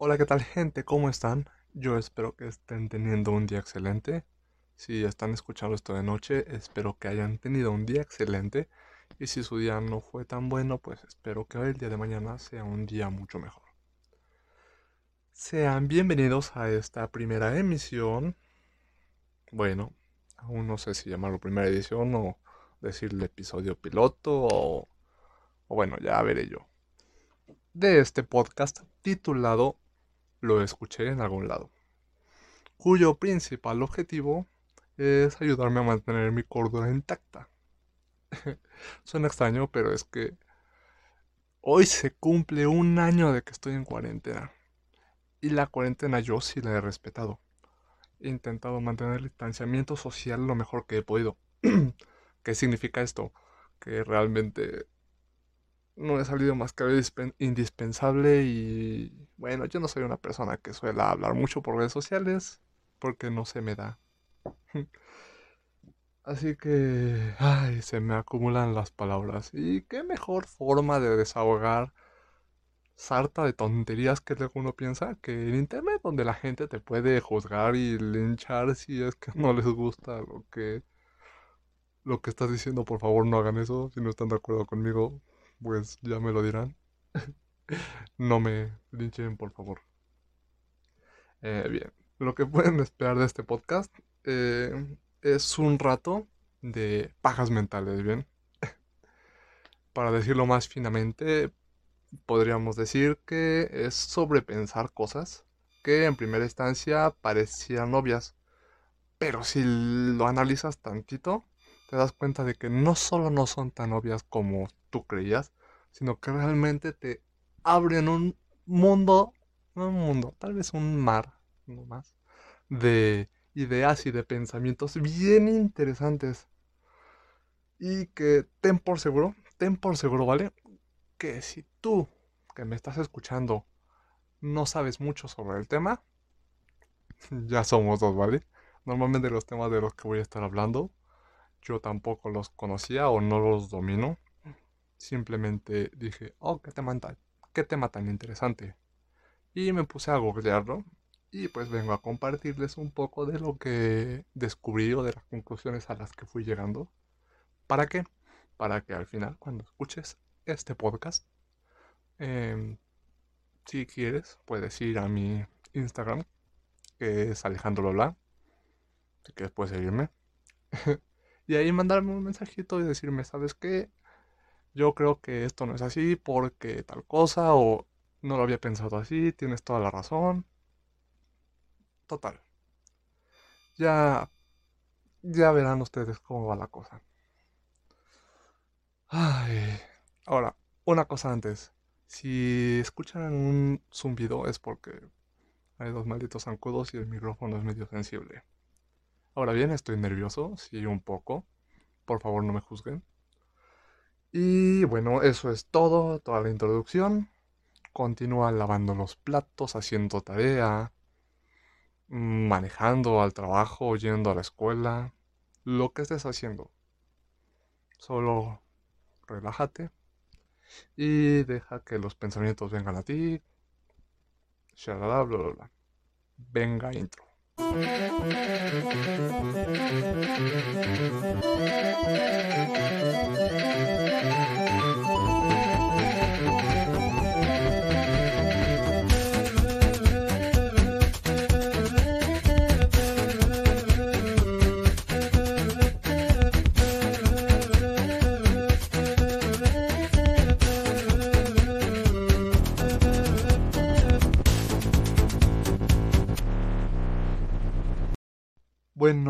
Hola, ¿qué tal gente? ¿Cómo están? Yo espero que estén teniendo un día excelente. Si están escuchando esto de noche, espero que hayan tenido un día excelente. Y si su día no fue tan bueno, pues espero que el día de mañana sea un día mucho mejor. Sean bienvenidos a esta primera emisión. Bueno, aún no sé si llamarlo primera edición o decirle episodio piloto o, o bueno, ya veré yo. De este podcast titulado Lo escuché en algún lado, cuyo principal objetivo es ayudarme a mantener mi cordura intacta. Suena extraño, pero es que hoy se cumple un año de que estoy en cuarentena. Y la cuarentena yo sí la he respetado. He intentado mantener el distanciamiento social lo mejor que he podido. ¿Qué significa esto? Que realmente no he salido más que indispensable y bueno, yo no soy una persona que suele hablar mucho por redes sociales porque no se me da. Así que, ay, se me acumulan las palabras. Y qué mejor forma de desahogar sarta de tonterías que luego uno piensa que en internet donde la gente te puede juzgar y linchar si es que no les gusta lo que lo que estás diciendo, por favor no hagan eso. Si no están de acuerdo conmigo, pues ya me lo dirán. no me linchen, por favor. Eh, bien, lo que pueden esperar de este podcast eh, es un rato de pajas mentales, ¿bien? Para decirlo más finamente, podríamos decir que es sobrepensar cosas que en primera instancia parecían obvias, pero si lo analizas tantito, te das cuenta de que no solo no son tan obvias como tú creías, sino que realmente te abren un mundo, no un mundo, tal vez un mar, no más, de ideas y de pensamientos bien interesantes. Y que ten por seguro, ten por seguro, ¿vale? Que si tú, que me estás escuchando, no sabes mucho sobre el tema, ya somos dos, ¿vale? Normalmente los temas de los que voy a estar hablando yo tampoco los conocía o no los domino. Simplemente dije, oh, qué tema tan, qué tema tan interesante. Y me puse a googlearlo y pues vengo a compartirles un poco de lo que descubrí o de las conclusiones a las que fui llegando. ¿Para qué? Para que al final, cuando escuches este podcast, em, si quieres, puedes ir a mi Instagram, que es Alejandro Lola. Si quieres, puedes seguirme. Y ahí mandarme un mensajito y decirme, ¿sabes qué? Yo creo que esto no es así porque tal cosa o no lo había pensado así, tienes toda la razón. Total. Ya ya verán ustedes cómo va la cosa. Ay, ahora, una cosa antes. Si escuchan un zumbido es porque hay dos malditos zancudos y el micrófono es medio sensible. Ahora bien, estoy nervioso, sí, un poco. Por favor, no me juzguen. Y bueno, eso es todo, toda la introducción. Continúa lavando los platos, haciendo tarea, manejando al trabajo, yendo a la escuela, lo que estés haciendo. Solo relájate y deja que los pensamientos vengan a ti. Shalala, bla, bla, bla. Venga, intro. Bueno,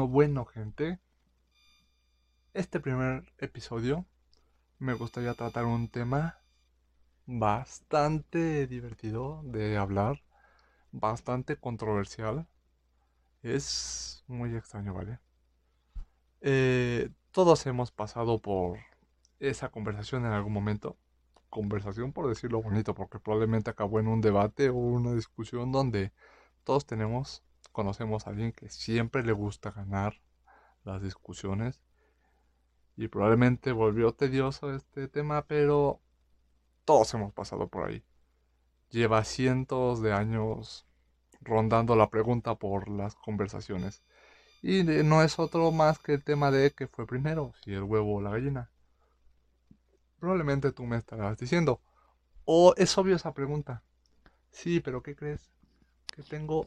bueno, gente. Este primer episodio me gustaría tratar un tema bastante divertido de hablar, bastante controversial. Es muy extraño, ¿vale? Eh, todos hemos pasado por esa conversación en algún momento. Conversación por decirlo bonito, porque probablemente acabó en un debate o una discusión donde todos tenemos conocemos a alguien que siempre le gusta ganar las discusiones y probablemente volvió tedioso este tema, pero todos hemos pasado por ahí. lleva cientos de años rondando la pregunta por las conversaciones. Y no es otro más que el tema de que fue primero, si el huevo o la gallina. Probablemente tú me estarás diciendo, o es obvio esa pregunta. Sí, pero ¿qué crees? Que tengo,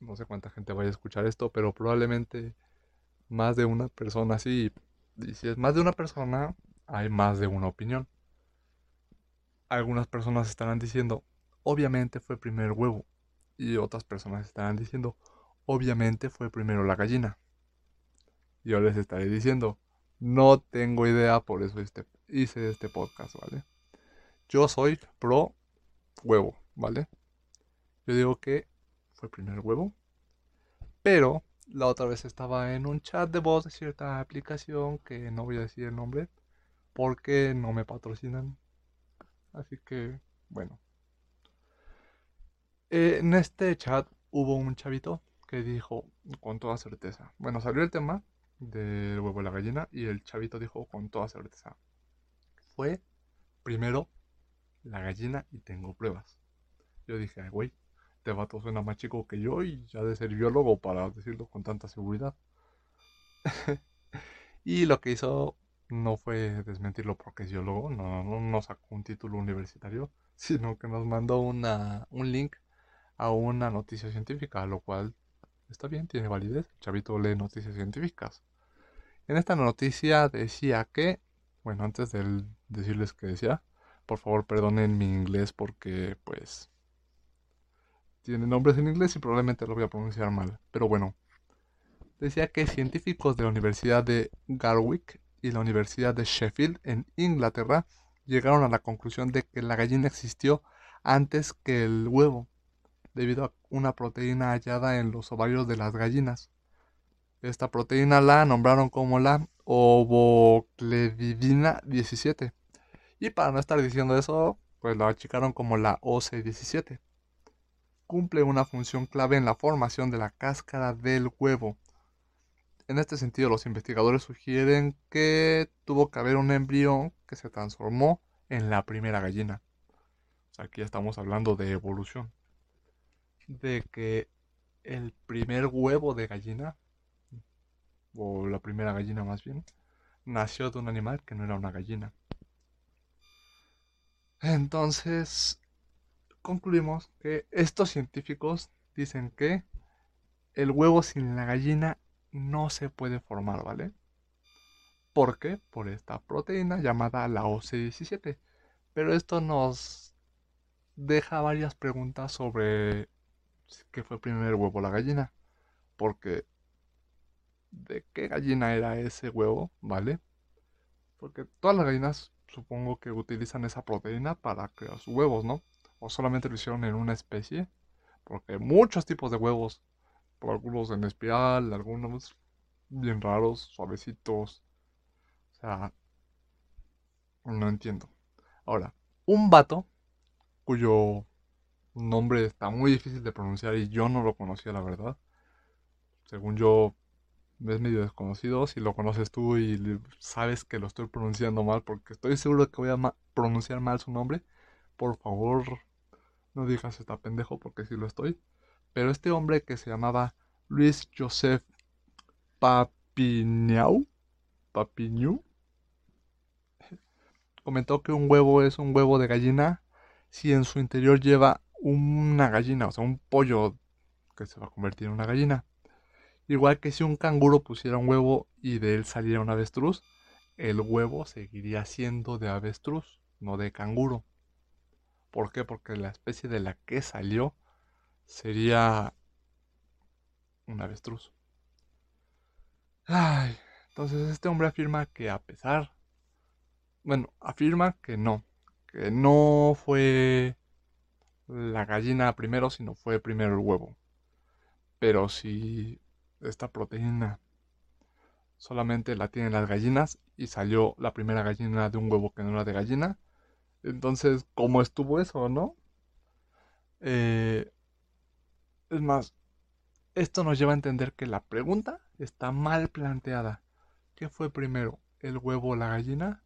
no sé cuánta gente vaya a escuchar esto, pero probablemente más de una persona, sí. Y si es más de una persona, hay más de una opinión. Algunas personas estarán diciendo, obviamente fue primero el huevo. Y otras personas estarán diciendo, obviamente fue primero la gallina. Yo les estaré diciendo, no tengo idea, por eso este, hice este podcast, ¿vale? Yo soy pro huevo, ¿vale? Yo digo que fue primero huevo. Pero la otra vez estaba en un chat de voz de cierta aplicación que no voy a decir el nombre porque no me patrocinan. Así que, bueno. en este chat hubo un chavito que dijo con toda certeza. Bueno, salió el tema del huevo y la gallina y el chavito dijo con toda certeza. Fue primero la gallina y tengo pruebas. Yo dije, ay, güey, este vato suena más chico que yo y ya de ser biólogo para decirlo con tanta seguridad. y lo que hizo no fue desmentirlo porque es biólogo, no, no, sacó un título universitario, sino que nos mandó una, un link a una noticia científica, lo cual está bien, tiene validez. El chavito lee noticias científicas. En esta noticia decía que, bueno, antes de decirles que decía, por favor perdonen mi inglés porque pues tiene nombres en inglés y probablemente lo voy a pronunciar mal. Pero bueno, decía que científicos de la Universidad de Garwick y la Universidad de Sheffield en Inglaterra llegaron a la conclusión de que la gallina existió antes que el huevo, debido a una proteína hallada en los ovarios de las gallinas. Esta proteína la nombraron como la ovoclevidina 17 y para no estar diciendo eso, pues lo achicaron como la OC17. Cumple una función clave en la formación de la cáscara del huevo. En este sentido, los investigadores sugieren que tuvo que haber un embrión que se transformó en la primera gallina. Aquí estamos hablando de evolución. De que el primer huevo de gallina, o la primera gallina más bien, nació de un animal que no era una gallina. Entonces, concluimos que estos científicos dicen que el huevo sin la gallina no se puede formar, ¿vale? ¿Por qué? Por esta proteína llamada la OC17. Pero esto nos deja varias preguntas sobre qué fue primero el huevo o la gallina. Porque ¿de qué gallina era ese huevo? ¿Vale? Porque todas las gallinas supongo que utilizan esa proteína para crear sus huevos, ¿no? O solamente lo hicieron en una especie. Porque hay muchos tipos de huevos. Algunos en espiral, algunos bien raros, suavecitos. O sea, no entiendo. Ahora, un vato cuyo nombre está muy difícil de pronunciar y yo no lo conocía, la verdad. Según yo, es medio desconocido. Si lo conoces tú y sabes que lo estoy pronunciando mal, porque estoy seguro que voy a pronunciar mal su nombre, por favor no digas está pendejo porque sí lo estoy. Pero este hombre que se llamaba Luis Joseph Papiñau, Papiñu, comentó que un huevo es un huevo de gallina si en su interior lleva una gallina, o sea, un pollo que se va a convertir en una gallina. Igual que si un canguro pusiera un huevo y de él saliera un avestruz, el huevo seguiría siendo de avestruz, no de canguro. ¿Por qué? Porque la especie de la que salió sería un avestruz. Ay, entonces este hombre afirma que a pesar, bueno, afirma que no, que no fue la gallina primero, sino fue primero el huevo. Pero si esta proteína solamente la tienen las gallinas y salió la primera gallina de un huevo que no era de gallina. Entonces, ¿cómo estuvo eso, no? Eh, es más, esto nos lleva a entender que la pregunta está mal planteada. ¿Qué fue primero, el huevo o la gallina?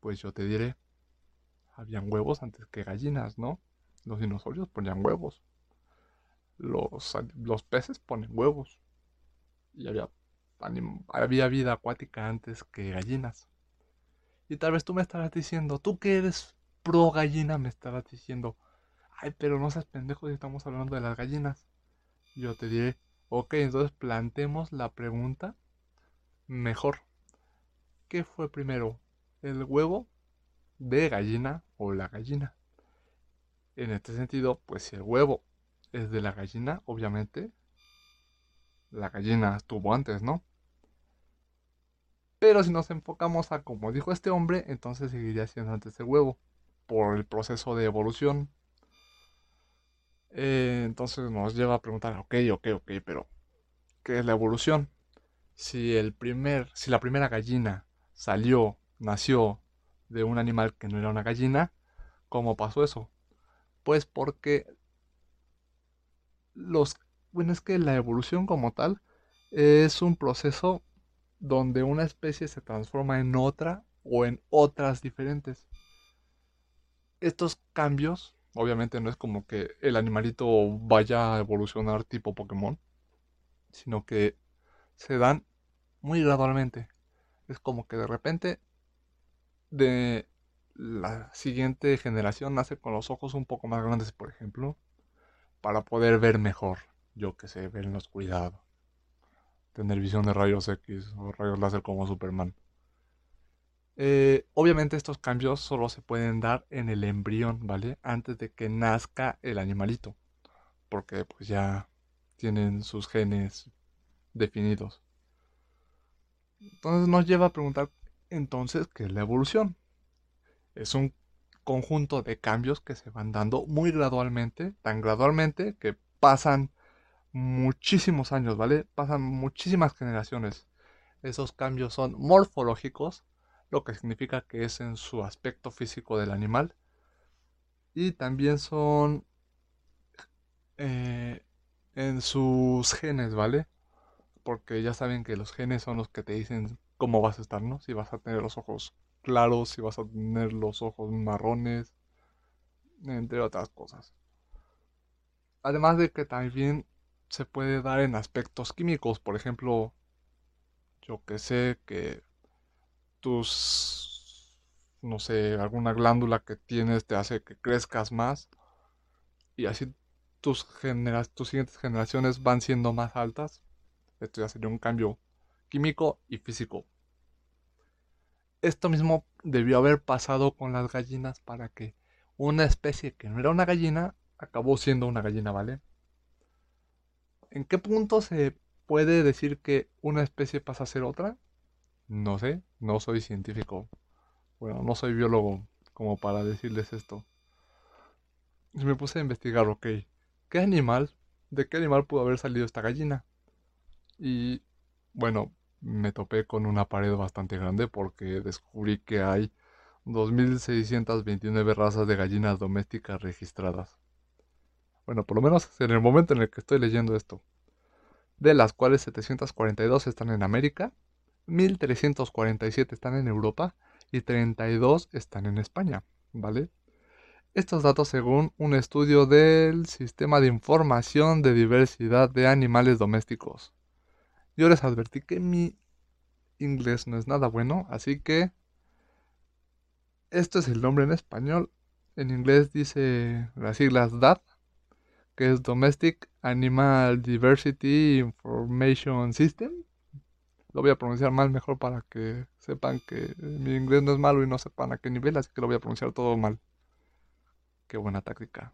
Pues yo te diré, habían huevos antes que gallinas, ¿no? Los dinosaurios ponían huevos. Los, los peces ponen huevos. Y había, había vida acuática antes que gallinas. Y tal vez tú me estarás diciendo, tú que eres pro gallina, me estarás diciendo, ay, pero no seas pendejo si estamos hablando de las gallinas. Yo te diré, ok, entonces plantemos la pregunta mejor. ¿Qué fue primero? ¿El huevo de gallina o la gallina? En este sentido, pues si el huevo es de la gallina, obviamente la gallina estuvo antes, ¿no? Pero si nos enfocamos a como dijo este hombre, entonces seguiría siendo antes el huevo, por el proceso de evolución. Eh, entonces nos lleva a preguntar, ok, ok, ok, pero ¿qué es la evolución? Si el primer, si la primera gallina salió, nació de un animal que no era una gallina, ¿cómo pasó eso? Pues porque los, bueno, es que la evolución como tal es un proceso donde una especie se transforma en otra o en otras diferentes. Estos cambios, obviamente no es como que el animalito vaya a evolucionar tipo Pokémon, sino que se dan muy gradualmente. Es como que de repente de la siguiente generación nace con los ojos un poco más grandes, por ejemplo, para poder ver mejor. Yo que sé, ver en la oscuridad tener visión de rayos X o rayos láser como Superman. Eh, obviamente estos cambios solo se pueden dar en el embrión, ¿vale? Antes de que nazca el animalito. Porque pues ya tienen sus genes definidos. Entonces nos lleva a preguntar entonces qué es la evolución. Es un conjunto de cambios que se van dando muy gradualmente, tan gradualmente que pasan muchísimos años, ¿vale? Pasan muchísimas generaciones. Esos cambios son morfológicos, lo que significa que es en su aspecto físico del animal. Y también son eh, en sus genes, ¿vale? Porque ya saben que los genes son los que te dicen cómo vas a estar, ¿no? Si vas a tener los ojos claros, si vas a tener los ojos marrones, entre otras cosas. Además de que también se puede dar en aspectos químicos. Por ejemplo, yo que sé que tus, no sé, alguna glándula que tienes te hace que crezcas más. Y así tus, tus siguientes generaciones van siendo más altas. Esto ya sería un cambio químico y físico. Esto mismo debió haber pasado con las gallinas para que una especie que no era una gallina acabó siendo una gallina, ¿vale? ¿En qué punto se puede decir que una especie pasa a ser otra? No sé, no soy científico. Bueno, no soy biólogo como para decirles esto. Y me puse a investigar, ok, ¿qué animal, de qué animal pudo haber salido esta gallina? Y bueno, me topé con una pared bastante grande porque descubrí que hay 2.629 razas de gallinas domésticas registradas. Bueno, por lo menos en el momento en el que estoy leyendo esto. De las cuales 742 están en América, 1347 están en Europa y 32 están en España, ¿vale? Estos datos según un estudio del Sistema de Información de Diversidad de Animales Domésticos. Yo les advertí que mi inglés no es nada bueno, así que esto es el nombre en español. En inglés dice las siglas DAD, que es Domestic Animal Diversity Information System. Lo voy a pronunciar mal mejor para que sepan que mi inglés no es malo y no sepan a qué nivel, así que lo voy a pronunciar todo mal. Qué buena táctica.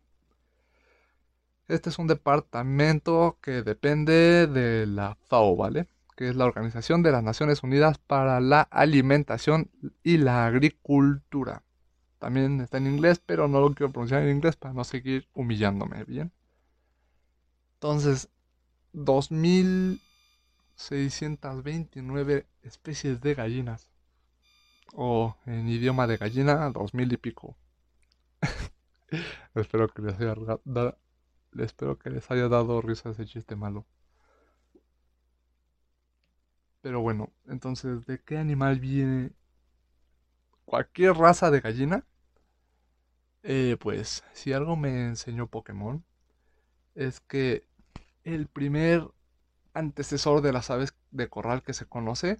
Este es un departamento que depende de la FAO, ¿vale? Que es la Organización de las Naciones Unidas para la Alimentación y la Agricultura. También está en inglés, pero no lo quiero pronunciar en inglés para no seguir humillándome, ¿bien? Entonces, 2629 especies de gallinas. O en idioma de gallina, 2000 y pico. espero que les haya espero que les haya dado risa ese chiste malo. Pero bueno, entonces, ¿de qué animal viene cualquier raza de gallina? Eh, pues, si algo me enseñó Pokémon, es que el primer antecesor de las aves de corral que se conoce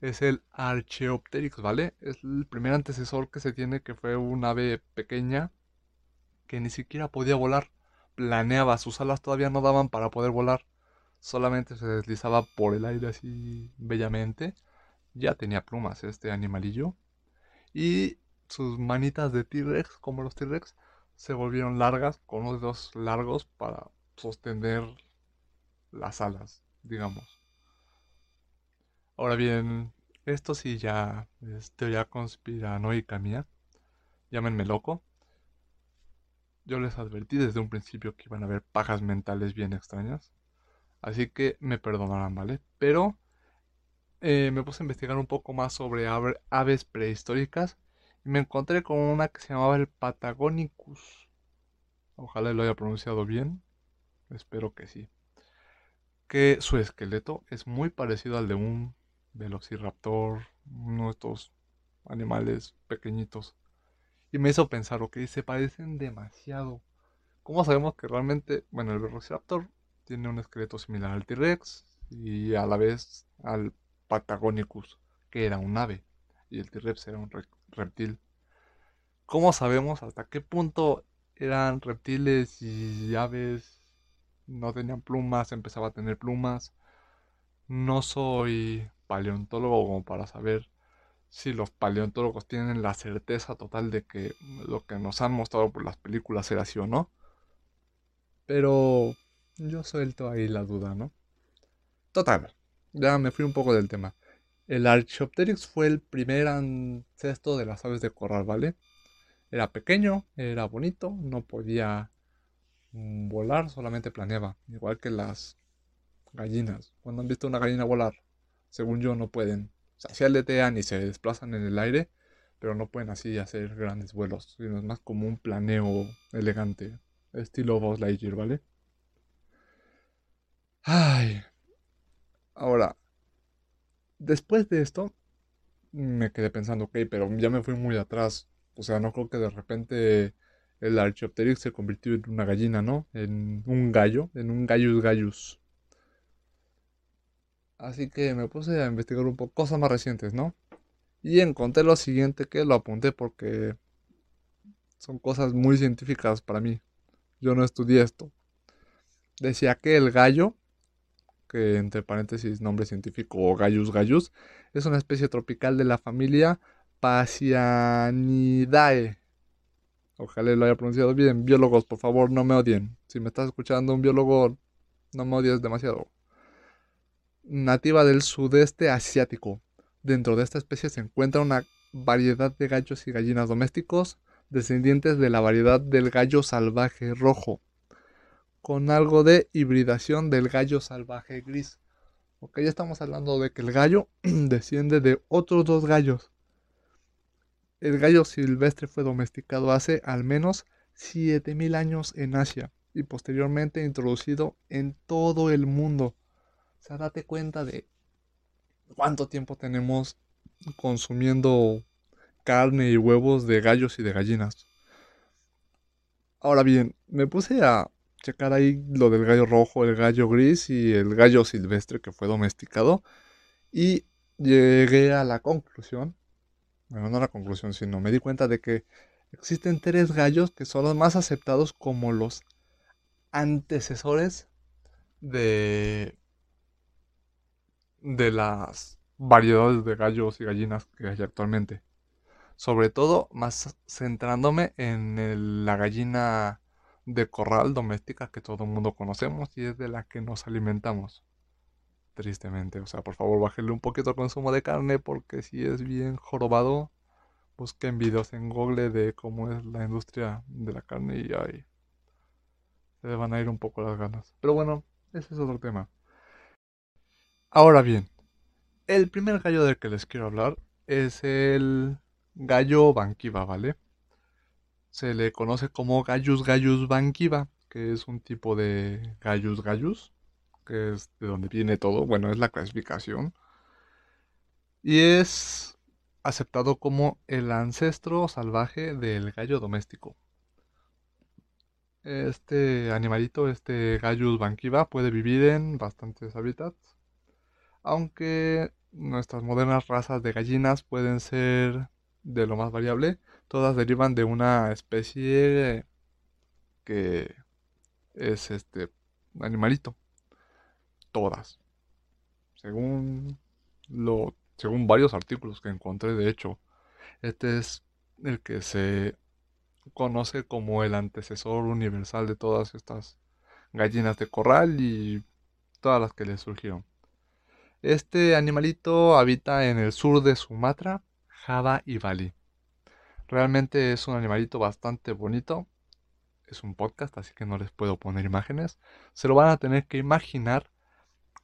es el Archaeopteryx, ¿vale? Es el primer antecesor que se tiene que fue un ave pequeña que ni siquiera podía volar. Planeaba, sus alas todavía no daban para poder volar. Solamente se deslizaba por el aire así bellamente. Ya tenía plumas este animalillo. Y sus manitas de T-Rex, como los T-Rex, se volvieron largas, con unos dedos largos para sostener las alas, digamos. Ahora bien, esto sí ya es teoría conspiranoica mía. Llámenme loco. Yo les advertí desde un principio que iban a haber pajas mentales bien extrañas. Así que me perdonarán, ¿vale? Pero eh, me puse a investigar un poco más sobre aves prehistóricas y me encontré con una que se llamaba el Patagonicus. Ojalá lo haya pronunciado bien. Espero que sí. Que su esqueleto es muy parecido al de un velociraptor, uno de estos animales pequeñitos. Y me hizo pensar, ok, se parecen demasiado. ¿Cómo sabemos que realmente, bueno, el velociraptor tiene un esqueleto similar al T-Rex y a la vez al Patagonicus, que era un ave, y el T-Rex era un reptil. ¿Cómo sabemos hasta qué punto eran reptiles y aves? No tenían plumas, empezaba a tener plumas. No soy paleontólogo como para saber si los paleontólogos tienen la certeza total de que lo que nos han mostrado por las películas era así o no. Pero yo suelto ahí la duda, ¿no? Total, ya me fui un poco del tema. El Archaeopteryx fue el primer ancestro de las aves de corral, ¿vale? Era pequeño, era bonito, no podía volar, solamente planeaba, igual que las gallinas. Cuando han visto una gallina volar, según yo no pueden. O sea, se aletean y se desplazan en el aire, pero no pueden así hacer grandes vuelos, sino es más como un planeo elegante, estilo Buzz Lightyear, ¿vale? Ay. Ahora, después de esto, me quedé pensando, ok, pero ya me fui muy atrás. O sea, no creo que de repente el Archaeopteryx se convirtió en una gallina, ¿no? En un gallo, en un gallus gallus. Así que me puse a investigar un poco cosas más recientes, ¿no? Y encontré lo siguiente que lo apunté porque son cosas muy científicas para mí. Yo no estudié esto. Decía que el gallo, que entre paréntesis nombre científico Gallus gallus, es una especie tropical de la familia Pasianidae. Ojalá lo haya pronunciado bien. Biólogos, por favor, no me odien. Si me estás escuchando un biólogo, no me odies demasiado nativa del sudeste asiático. Dentro de esta especie se encuentra una variedad de gallos y gallinas domésticos descendientes de la variedad del gallo salvaje rojo, con algo de hibridación del gallo salvaje gris. Ok, ya estamos hablando de que el gallo desciende de otros dos gallos. El gallo silvestre fue domesticado hace al menos 7000 años en Asia y posteriormente introducido en todo el mundo. O sea, date cuenta de cuánto tiempo tenemos consumiendo carne y huevos de gallos y de gallinas. Ahora bien, me puse a checar ahí lo del gallo rojo, el gallo gris y el gallo silvestre que fue domesticado. Y llegué a la conclusión, bueno, no la conclusión, sino me di cuenta de que existen tres gallos que son los más aceptados como los antecesores de de las variedades de gallos y gallinas que hay actualmente. Sobre todo, más centrándome en la gallina de corral doméstica que todo el mundo conocemos y es de la que nos alimentamos. Tristemente, o sea, por favor, bájenle un poquito el consumo de carne porque si es bien jorobado, busquen videos en Google de cómo es la industria de la carne y ahí se van a ir un poco las ganas. Pero bueno, ese es otro tema. Ahora bien, el primer gallo del que les quiero hablar es el gallo banquiva, ¿vale? Se le conoce como Gallus gallus banquiva, que es un tipo de Gallus gallus, que es de donde viene todo, bueno, es la clasificación. Y es aceptado como el ancestro salvaje del gallo doméstico. Este animalito, este Gallus banquiva, puede vivir en bastantes hábitats. Aunque nuestras modernas razas de gallinas pueden ser de lo más variable, todas derivan de una especie que es este animalito. Todas. Según lo según varios artículos que encontré, de hecho, este es el que se conoce como el antecesor universal de todas estas gallinas de corral y todas las que le surgieron. Este animalito habita en el sur de Sumatra, Java y Bali. Realmente es un animalito bastante bonito. Es un podcast, así que no les puedo poner imágenes. Se lo van a tener que imaginar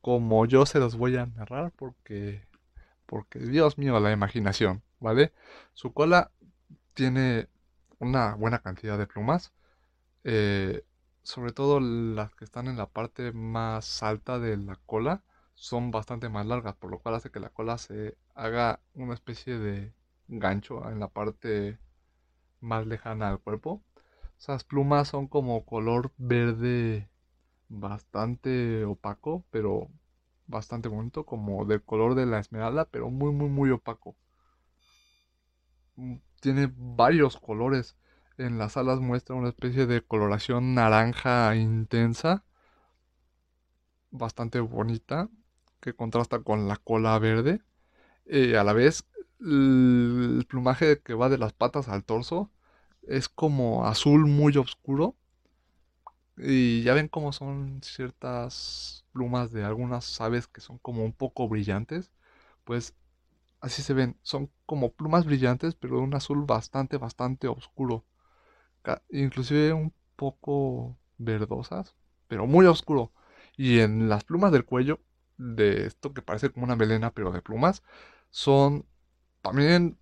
como yo se los voy a narrar porque porque Dios mío, la imaginación, ¿vale? Su cola tiene una buena cantidad de plumas, eh, sobre todo las que están en la parte más alta de la cola son bastante más largas, por lo cual hace que la cola se haga una especie de gancho en la parte más lejana al cuerpo. Esas plumas son como color verde bastante opaco, pero bastante bonito, como del color de la esmeralda, pero muy, muy, muy opaco. Mm, tiene varios colores. En las alas muestra una especie de coloración naranja intensa, bastante bonita, que contrasta con la cola verde. y a la vez, el plumaje que va de las patas al torso es como azul muy oscuro. Y ya ven cómo son ciertas plumas de algunas aves que son como un poco brillantes, pues así se ven, son como plumas brillantes, pero de un azul bastante, bastante oscuro, inclusive un poco verdosas, pero muy oscuro. Y en las plumas del cuello, de esto que parece como una melena, pero de plumas, son también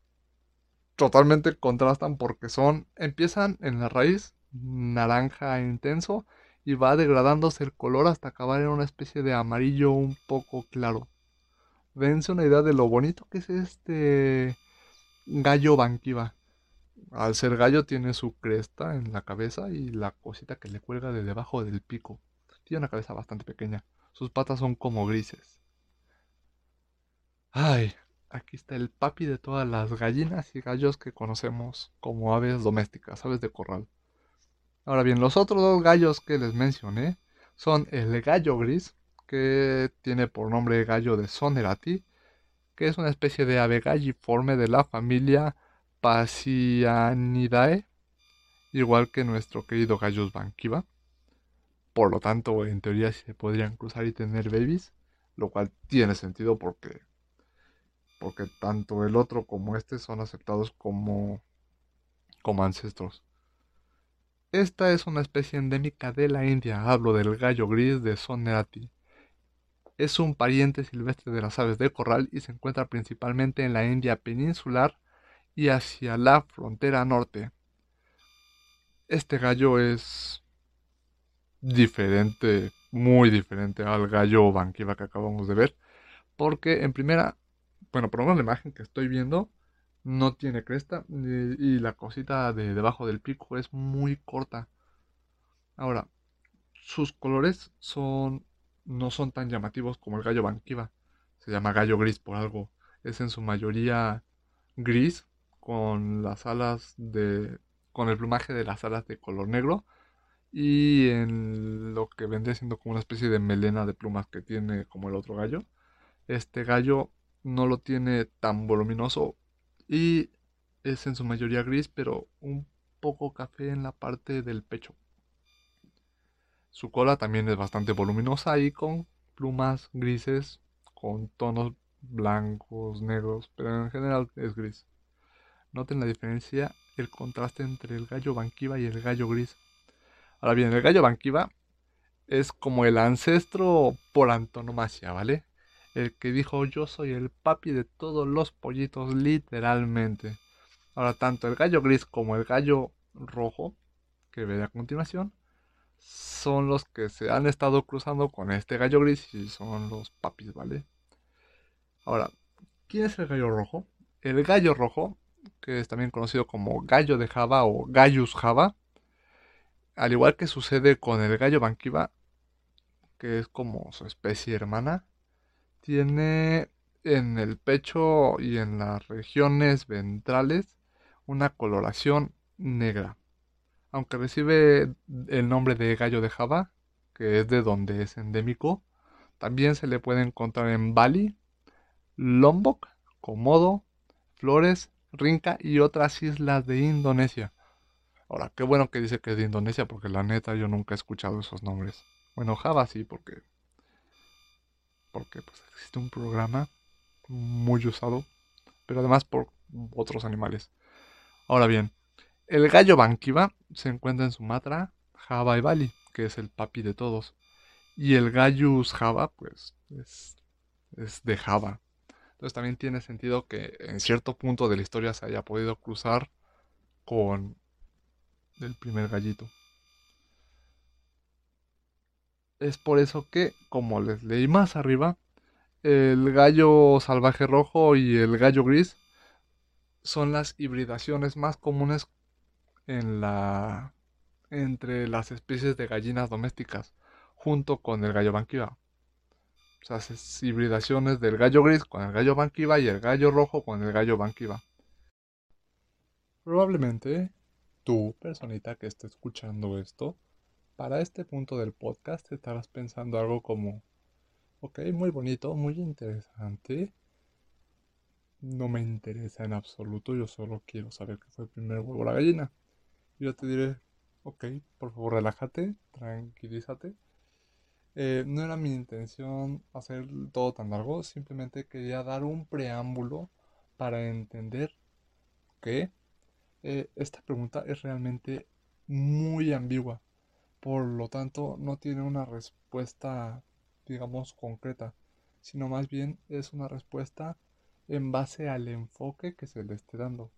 totalmente contrastan porque son, empiezan en la raíz naranja intenso y va degradándose el color hasta acabar en una especie de amarillo un poco claro. Dense una idea de lo bonito que es este gallo banquiva. Al ser gallo tiene su cresta en la cabeza y la cosita que le cuelga de debajo del pico. Tiene una cabeza bastante pequeña. Sus patas son como grises. Ay, aquí está el papi de todas las gallinas y gallos que conocemos como aves domésticas, aves de corral. Ahora bien, los otros dos gallos que les mencioné son el gallo gris, que tiene por nombre gallo de Sonerati, que es una especie de ave galliforme de la familia Pasianidae, igual que nuestro querido gallo banquiva. Por lo tanto, en teoría se podrían cruzar y tener babies, lo cual tiene sentido porque porque tanto el otro como este son aceptados como como ancestros. Esta es una especie endémica de la India, hablo del gallo gris de Sonerati. Es un pariente silvestre de las aves de corral y se encuentra principalmente en la India peninsular y hacia la frontera norte. Este gallo es diferente, muy diferente al gallo banquiva que acabamos de ver, porque en primera, bueno, por lo menos la imagen que estoy viendo, no tiene cresta y, la cosita de debajo del pico es muy corta. Ahora, sus colores son no son tan llamativos como el gallo banquiva. Se llama gallo gris por algo. Es en su mayoría gris con las alas de con el plumaje de las alas de color negro y en lo que vende siendo como una especie de melena de plumas que tiene como el otro gallo. Este gallo no lo tiene tan voluminoso y es en su mayoría gris, pero un poco café en la parte del pecho. Su cola también es bastante voluminosa y con plumas grises, con tonos blancos, negros, pero en general es gris. Noten la diferencia, el contraste entre el gallo banquiva y el gallo gris. Ahora bien, el gallo banquiva es como el ancestro por antonomasia, ¿vale? El que dijo yo soy el papi de todos los pollitos literalmente. Ahora tanto el gallo gris como el gallo rojo, que veré a continuación, son los que se han estado cruzando con este gallo gris y son los papis, ¿vale? Ahora, ¿quién es el gallo rojo? El gallo rojo, que es también conocido como gallo de Java o gallus Java, al igual que sucede con el gallo banquiva, que es como su especie hermana, tiene en el pecho y en las regiones ventrales una coloración negra. Aunque recibe el nombre de gallo de Java, que es de donde es endémico, también se le puede encontrar en Bali, Lombok, Komodo, Flores, Rinca y otras islas de Indonesia. Ahora, qué bueno que dice que es de Indonesia, porque la neta yo nunca he escuchado esos nombres. Bueno, Java sí, porque. Porque pues, existe un programa muy usado, pero además por otros animales. Ahora bien, el gallo banquiva se encuentra en Sumatra, Java y Bali, que es el papi de todos. Y el gallus Java, pues, es, es de Java. Entonces también tiene sentido que en cierto punto de la historia se haya podido cruzar con el primer gallito. Es por eso que, como les leí más arriba, el gallo salvaje rojo y el gallo gris son las hibridaciones más comunes en la entre las especies de gallinas domésticas, junto con el gallo banquiva. O sea, es hibridaciones del gallo gris con el gallo banquiva y el gallo rojo con el gallo banquiva. Probablemente tú, personita que esté escuchando esto, para este punto del podcast estarás pensando algo como, ok, muy bonito, muy interesante. No me interesa en absoluto, yo solo quiero saber qué fue el primer huevo la gallina. Y yo te diré, ok, por favor relájate, tranquilízate. Eh, no era mi intención hacer todo tan largo, simplemente quería dar un preámbulo para entender que eh, esta pregunta es realmente muy ambigua. Por lo tanto, no tiene una respuesta, digamos, concreta, sino más bien es una respuesta en base al enfoque que se le esté dando.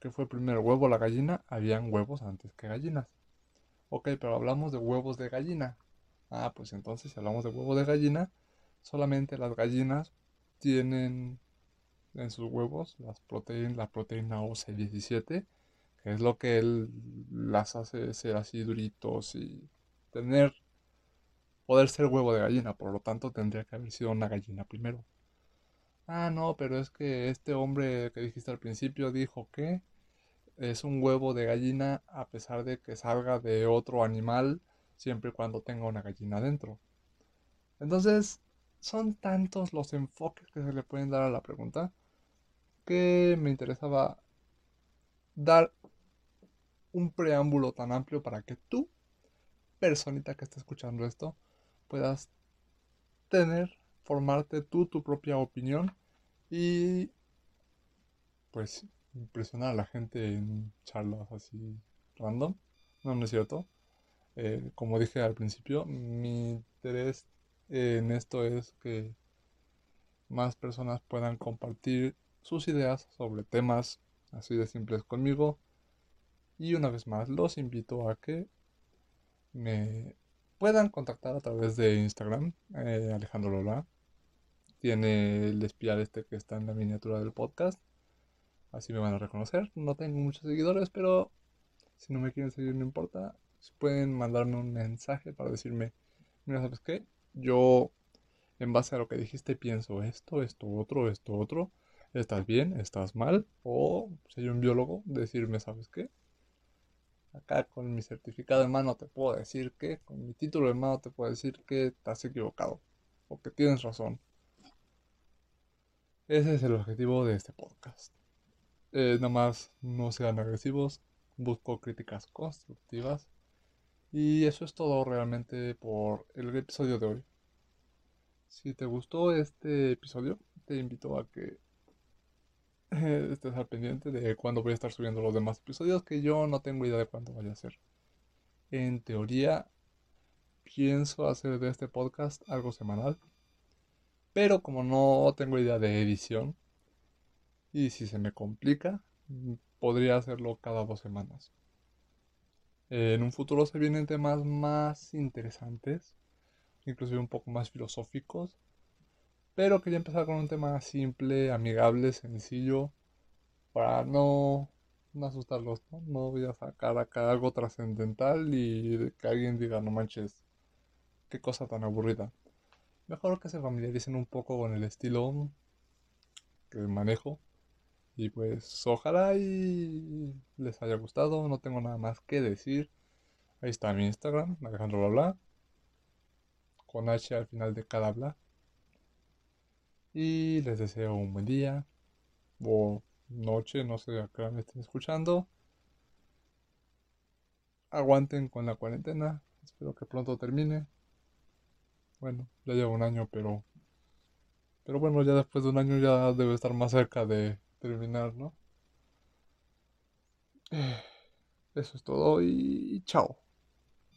¿Qué fue primero, huevo la gallina? Habían huevos antes que gallinas. Ok, pero hablamos de huevos de gallina. Ah, pues entonces si hablamos de huevos de gallina, solamente las gallinas tienen en sus huevos las proteínas, la proteína OC17, que es lo que él las hace ser así duritos y tener, poder ser huevo de gallina, por lo tanto tendría que haber sido una gallina primero. Ah, no, pero es que este hombre que dijiste al principio dijo que es un huevo de gallina a pesar de que salga de otro animal siempre y cuando tenga una gallina dentro. Entonces, son tantos los enfoques que se le pueden dar a la pregunta que me interesaba dar un preámbulo tan amplio para que tú, personita que está escuchando esto, puedas tener, formarte tú tu propia opinión y pues impresionar a la gente en charlas así random. No, no es cierto. Eh, como dije al principio, mi interés en esto es que más personas puedan compartir sus ideas sobre temas así de simples conmigo. Y una vez más, los invito a que me puedan contactar a través de Instagram, eh, Alejandro Lola. Tiene el espiar este que está en la miniatura del podcast. Así me van a reconocer. No tengo muchos seguidores, pero si no me quieren seguir no importa pueden mandarme un mensaje para decirme, mira, ¿sabes qué? Yo, en base a lo que dijiste, pienso esto, esto, otro, esto, otro. ¿Estás bien? ¿Estás mal? O, soy un biólogo, decirme, ¿sabes qué? Acá con mi certificado en mano te puedo decir que, con mi título en mano te puedo decir que estás equivocado o que tienes razón. Ese es el objetivo de este podcast. Eh, nada más no sean agresivos, busco críticas constructivas y eso es todo realmente por el episodio de hoy. Si te gustó este episodio, te invito a que estés al pendiente de cuándo voy a estar subiendo los demás episodios, que yo no tengo idea de cuándo vaya a ser. En teoría, pienso hacer de este podcast algo semanal, pero como no tengo idea de edición, y si se me complica, podría hacerlo cada dos semanas en un futuro se vienen temas más interesantes, inclusive un poco más filosóficos. Pero quería empezar con un tema simple, amigable, sencillo, para no asustarlos, ¿no? Voy a sacar acá algo trascendental y que alguien diga, no manches, qué cosa tan aburrida. Mejor que se familiaricen un poco con el estilo que manejo. Y pues ojalá y les haya gustado. No tengo nada más que decir. Ahí está mi Instagram, Alejandro Bla Con H al final de cada bla. Y les deseo un buen día. O noche, no sé a qué me estén escuchando. Aguanten con la cuarentena. Espero que pronto termine. Bueno, ya llevo un año, pero. Pero bueno, ya después de un año ya debe estar más cerca de terminar, ¿no? Eso es todo y chao.